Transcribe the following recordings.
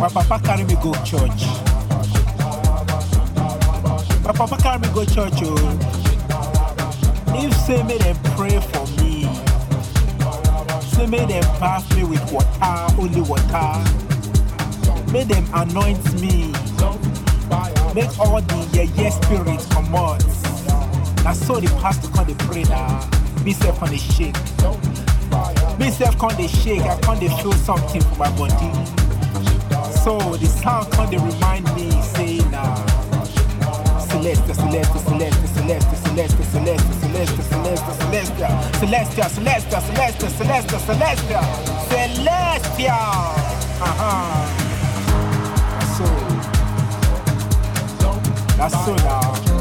my papa carry me go church. My papa carry me go church. Oh. If say me them pray for me, say me them bath me with water, only water. Make them anoint me. Make all the yeah, yeah spirits come out. I saw the pastor come the pray now. Me self on the shake. Me self come the shake. I come the feel something for my body. So the sound they remind me say now. Celeste, Celeste, Celeste, Celeste, Celeste, Celeste, Celeste, Celestia, Celestia, Celestia, Celestia, Celestia, Celestia, Celestia. Uh-huh. So. That's so now.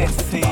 Destiny.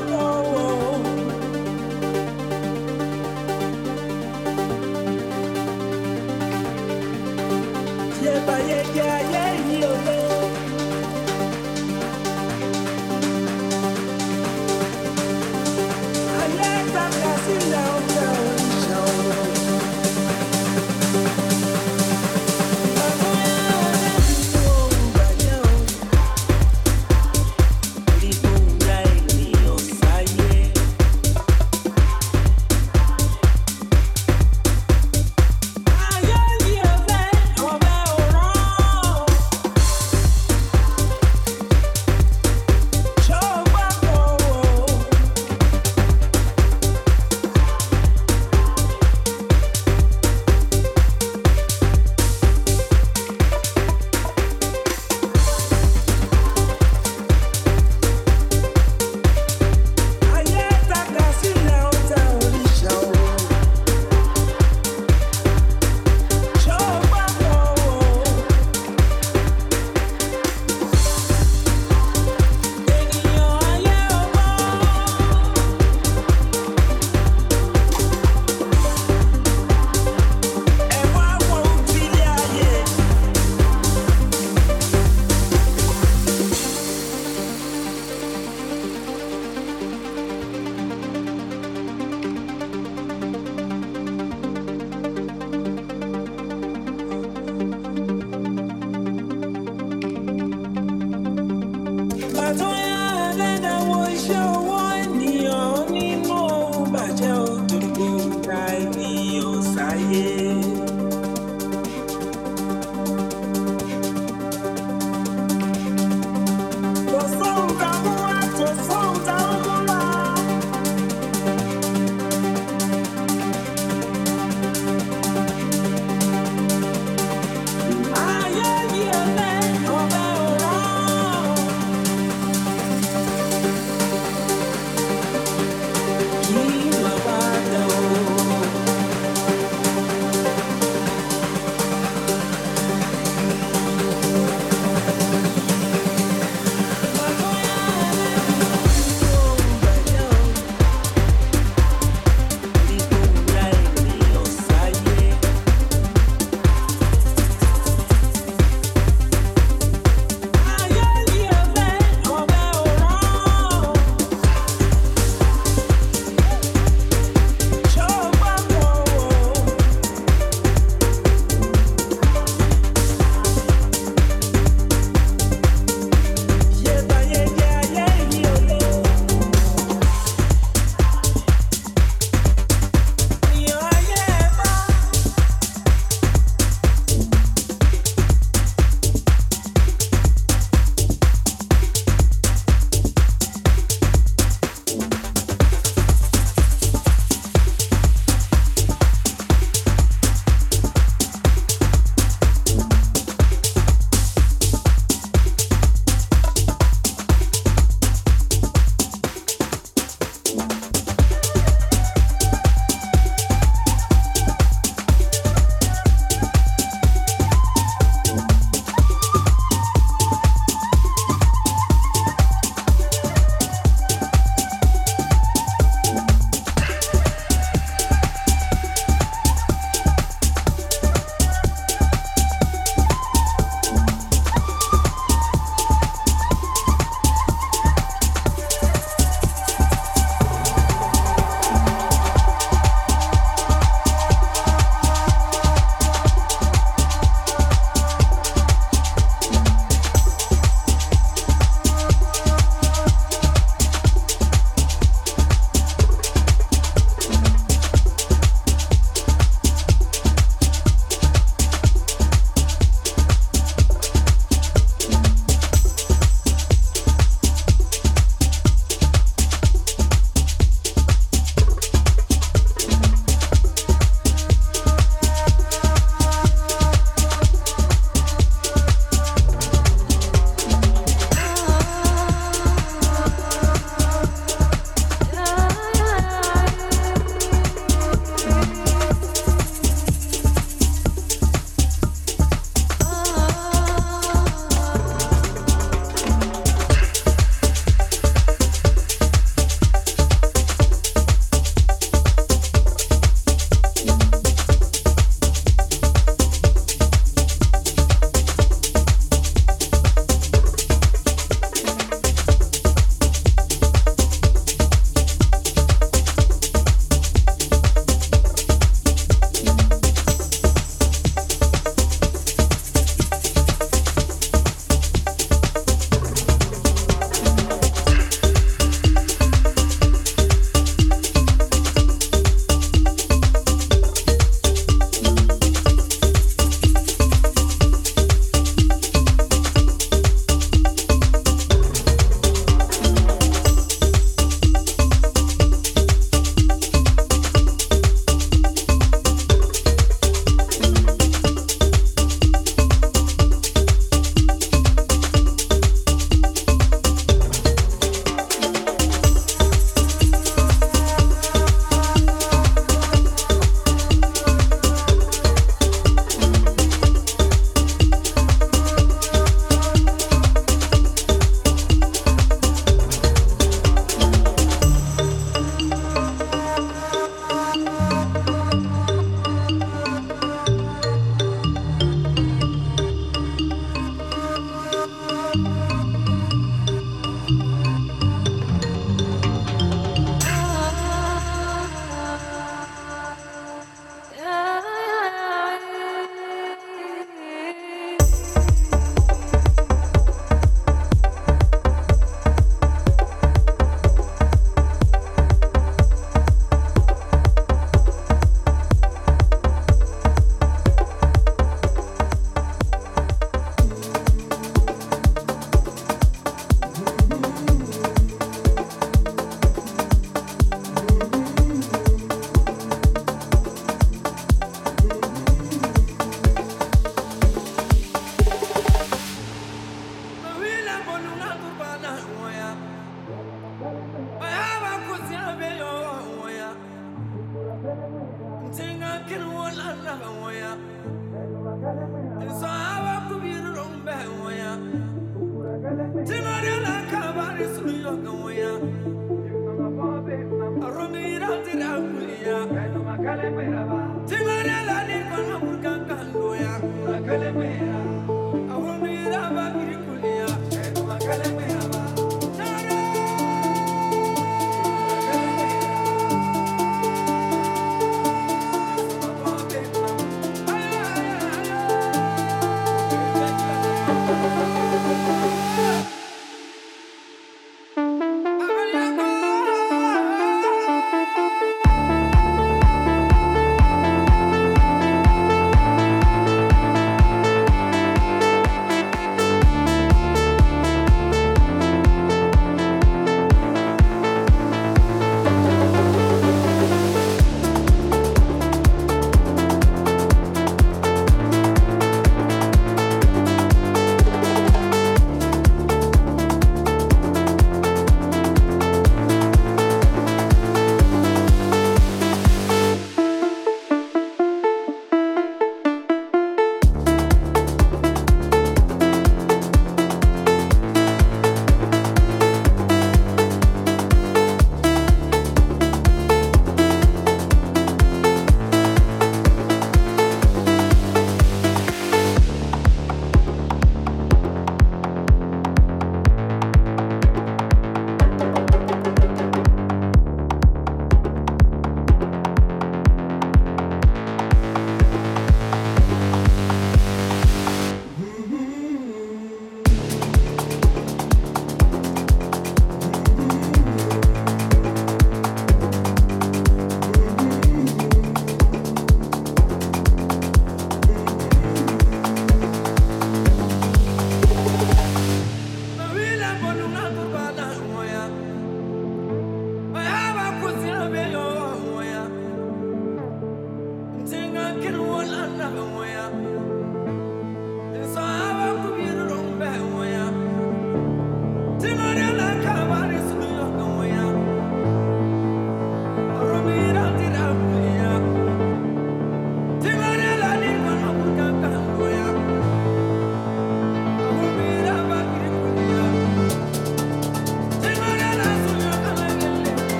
Kí